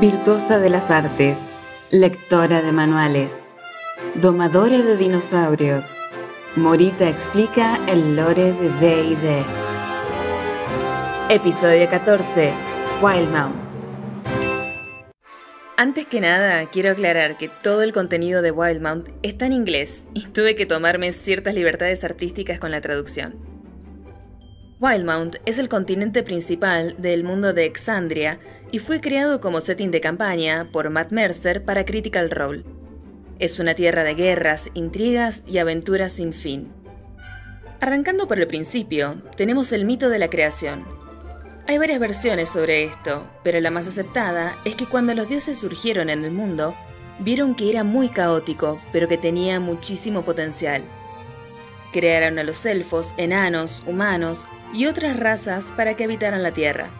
Virtuosa de las artes, lectora de manuales, domadora de dinosaurios, Morita explica el lore de D&D. Episodio 14. Wildmount. Antes que nada, quiero aclarar que todo el contenido de Wildmount está en inglés y tuve que tomarme ciertas libertades artísticas con la traducción. Wildmount es el continente principal del mundo de Exandria y fue creado como setting de campaña por Matt Mercer para Critical Role. Es una tierra de guerras, intrigas y aventuras sin fin. Arrancando por el principio, tenemos el mito de la creación, hay varias versiones sobre esto, pero la más aceptada es que cuando los dioses surgieron en el mundo, vieron que era muy caótico, pero que tenía muchísimo potencial. Crearon a los elfos, enanos, humanos y otras razas para que habitaran la Tierra.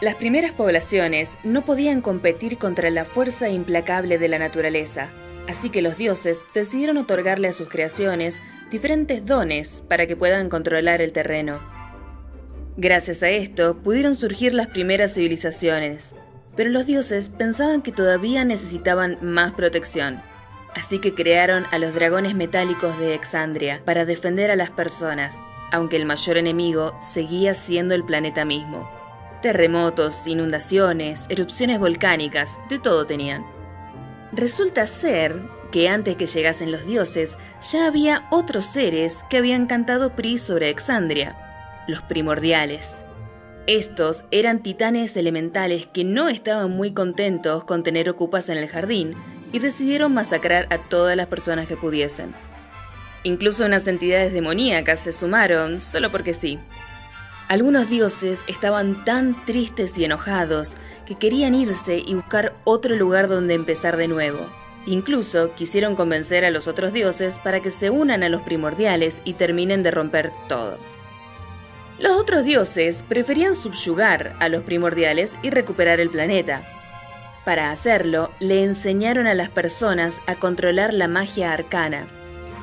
Las primeras poblaciones no podían competir contra la fuerza implacable de la naturaleza, así que los dioses decidieron otorgarle a sus creaciones diferentes dones para que puedan controlar el terreno. Gracias a esto pudieron surgir las primeras civilizaciones, pero los dioses pensaban que todavía necesitaban más protección, así que crearon a los dragones metálicos de Exandria para defender a las personas, aunque el mayor enemigo seguía siendo el planeta mismo. Terremotos, inundaciones, erupciones volcánicas, de todo tenían. Resulta ser que antes que llegasen los dioses ya había otros seres que habían cantado PRI sobre Exandria, los primordiales. Estos eran titanes elementales que no estaban muy contentos con tener ocupas en el jardín y decidieron masacrar a todas las personas que pudiesen. Incluso unas entidades demoníacas se sumaron solo porque sí. Algunos dioses estaban tan tristes y enojados que querían irse y buscar otro lugar donde empezar de nuevo. Incluso quisieron convencer a los otros dioses para que se unan a los primordiales y terminen de romper todo. Los otros dioses preferían subyugar a los primordiales y recuperar el planeta. Para hacerlo, le enseñaron a las personas a controlar la magia arcana,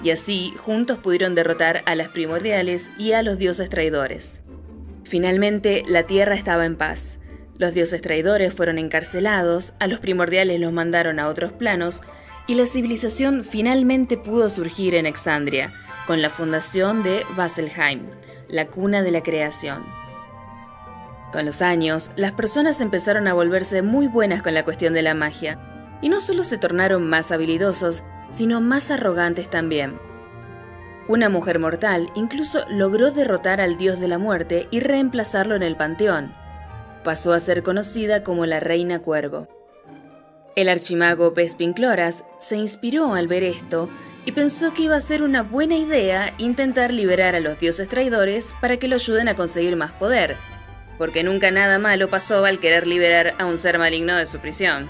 y así juntos pudieron derrotar a las primordiales y a los dioses traidores. Finalmente, la Tierra estaba en paz. Los dioses traidores fueron encarcelados, a los primordiales los mandaron a otros planos, y la civilización finalmente pudo surgir en Exandria, con la fundación de Vasselheim, la cuna de la creación. Con los años, las personas empezaron a volverse muy buenas con la cuestión de la magia, y no solo se tornaron más habilidosos, sino más arrogantes también. Una mujer mortal incluso logró derrotar al dios de la muerte y reemplazarlo en el panteón. Pasó a ser conocida como la Reina Cuervo. El archimago Pespincloras se inspiró al ver esto y pensó que iba a ser una buena idea intentar liberar a los dioses traidores para que lo ayuden a conseguir más poder, porque nunca nada malo pasó al querer liberar a un ser maligno de su prisión.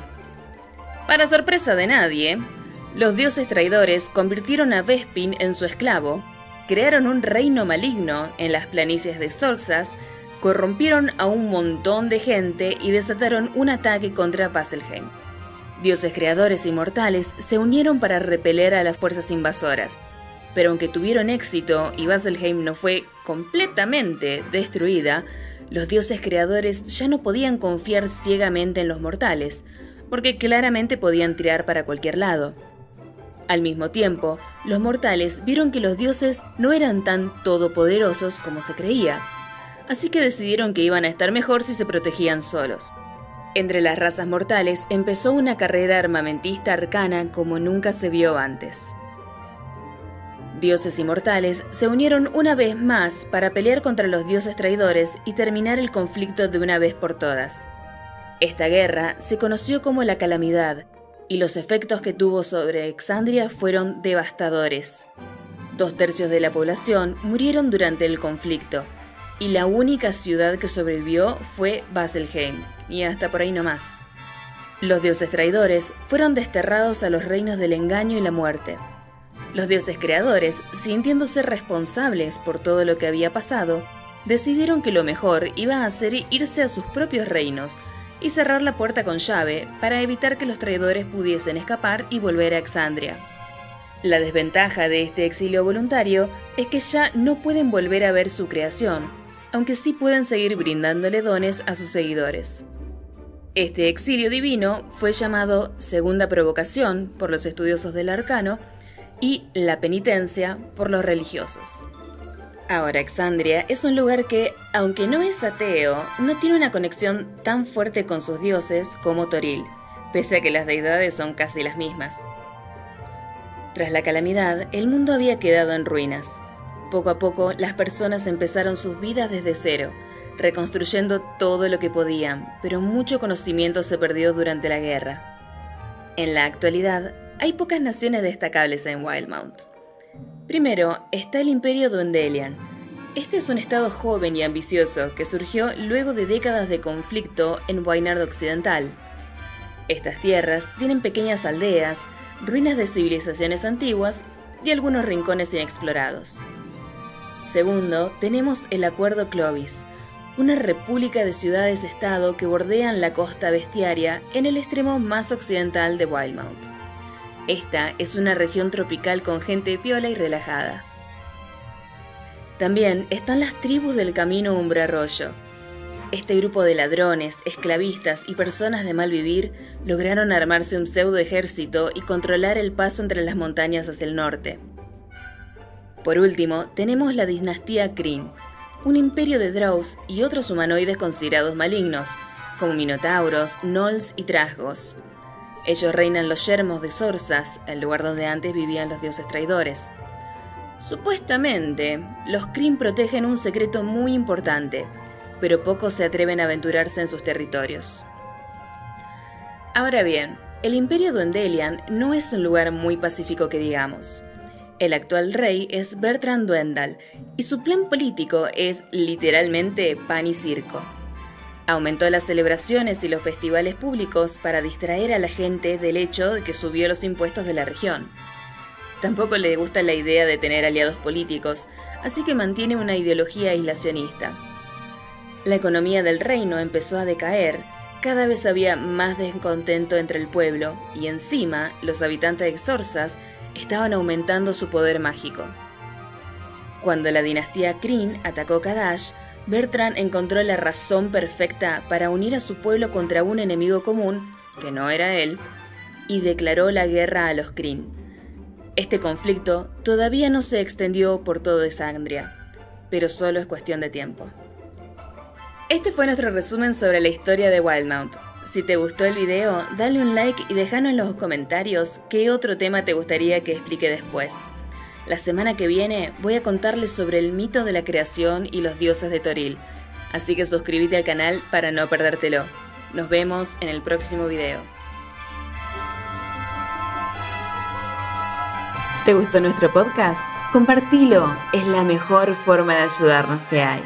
Para sorpresa de nadie, los dioses traidores convirtieron a Vespin en su esclavo, crearon un reino maligno en las planicies de Sorxas, corrompieron a un montón de gente y desataron un ataque contra Vasselheim. Dioses creadores y mortales se unieron para repeler a las fuerzas invasoras. Pero aunque tuvieron éxito y Vasselheim no fue completamente destruida, los dioses creadores ya no podían confiar ciegamente en los mortales, porque claramente podían tirar para cualquier lado. Al mismo tiempo, los mortales vieron que los dioses no eran tan todopoderosos como se creía, así que decidieron que iban a estar mejor si se protegían solos. Entre las razas mortales empezó una carrera armamentista arcana como nunca se vio antes. Dioses inmortales se unieron una vez más para pelear contra los dioses traidores y terminar el conflicto de una vez por todas. Esta guerra se conoció como la Calamidad, y los efectos que tuvo sobre Exandria fueron devastadores. Dos tercios de la población murieron durante el conflicto, y la única ciudad que sobrevivió fue Baselheim, y hasta por ahí no más. Los dioses traidores fueron desterrados a los reinos del engaño y la muerte. Los dioses creadores, sintiéndose responsables por todo lo que había pasado, decidieron que lo mejor iba a ser irse a sus propios reinos y cerrar la puerta con llave para evitar que los traidores pudiesen escapar y volver a Exandria. La desventaja de este exilio voluntario es que ya no pueden volver a ver su creación, aunque sí pueden seguir brindándole dones a sus seguidores. Este exilio divino fue llamado Segunda Provocación por los estudiosos del arcano y la penitencia por los religiosos. Ahora, Exandria es un lugar que, aunque no es ateo, no tiene una conexión tan fuerte con sus dioses como Toril, pese a que las deidades son casi las mismas. Tras la calamidad, el mundo había quedado en ruinas. Poco a poco, las personas empezaron sus vidas desde cero, reconstruyendo todo lo que podían, pero mucho conocimiento se perdió durante la guerra. En la actualidad, hay pocas naciones destacables en Wildmount. Primero está el Imperio Duendelian. Este es un estado joven y ambicioso que surgió luego de décadas de conflicto en Wainard Occidental. Estas tierras tienen pequeñas aldeas, ruinas de civilizaciones antiguas y algunos rincones inexplorados. Segundo, tenemos el Acuerdo Clovis, una república de ciudades-estado que bordean la costa bestiaria en el extremo más occidental de Wildmount. Esta es una región tropical con gente piola y relajada. También están las tribus del camino Umbre Arroyo. Este grupo de ladrones, esclavistas y personas de mal vivir lograron armarse un pseudo ejército y controlar el paso entre las montañas hacia el norte. Por último, tenemos la dinastía Kryn, un imperio de Drows y otros humanoides considerados malignos, como minotauros, gnolls y trasgos. Ellos reinan los yermos de Sorsas, el lugar donde antes vivían los dioses traidores. Supuestamente, los Kryn protegen un secreto muy importante, pero pocos se atreven a aventurarse en sus territorios. Ahora bien, el imperio Duendelian no es un lugar muy pacífico que digamos. El actual rey es Bertrand Duendal y su plan político es literalmente pan y circo. Aumentó las celebraciones y los festivales públicos para distraer a la gente del hecho de que subió los impuestos de la región. Tampoco le gusta la idea de tener aliados políticos, así que mantiene una ideología aislacionista. La economía del reino empezó a decaer, cada vez había más descontento entre el pueblo y encima los habitantes de Xorsas estaban aumentando su poder mágico. Cuando la dinastía Kryn atacó Kadash, Bertrand encontró la razón perfecta para unir a su pueblo contra un enemigo común, que no era él, y declaró la guerra a los Kryn. Este conflicto todavía no se extendió por todo Exandria, pero solo es cuestión de tiempo. Este fue nuestro resumen sobre la historia de Wildmount. Si te gustó el video, dale un like y déjanos en los comentarios qué otro tema te gustaría que explique después. La semana que viene voy a contarles sobre el mito de la creación y los dioses de Toril, así que suscríbete al canal para no perdértelo. Nos vemos en el próximo video. ¿Te gustó nuestro podcast? Compartilo, es la mejor forma de ayudarnos que hay.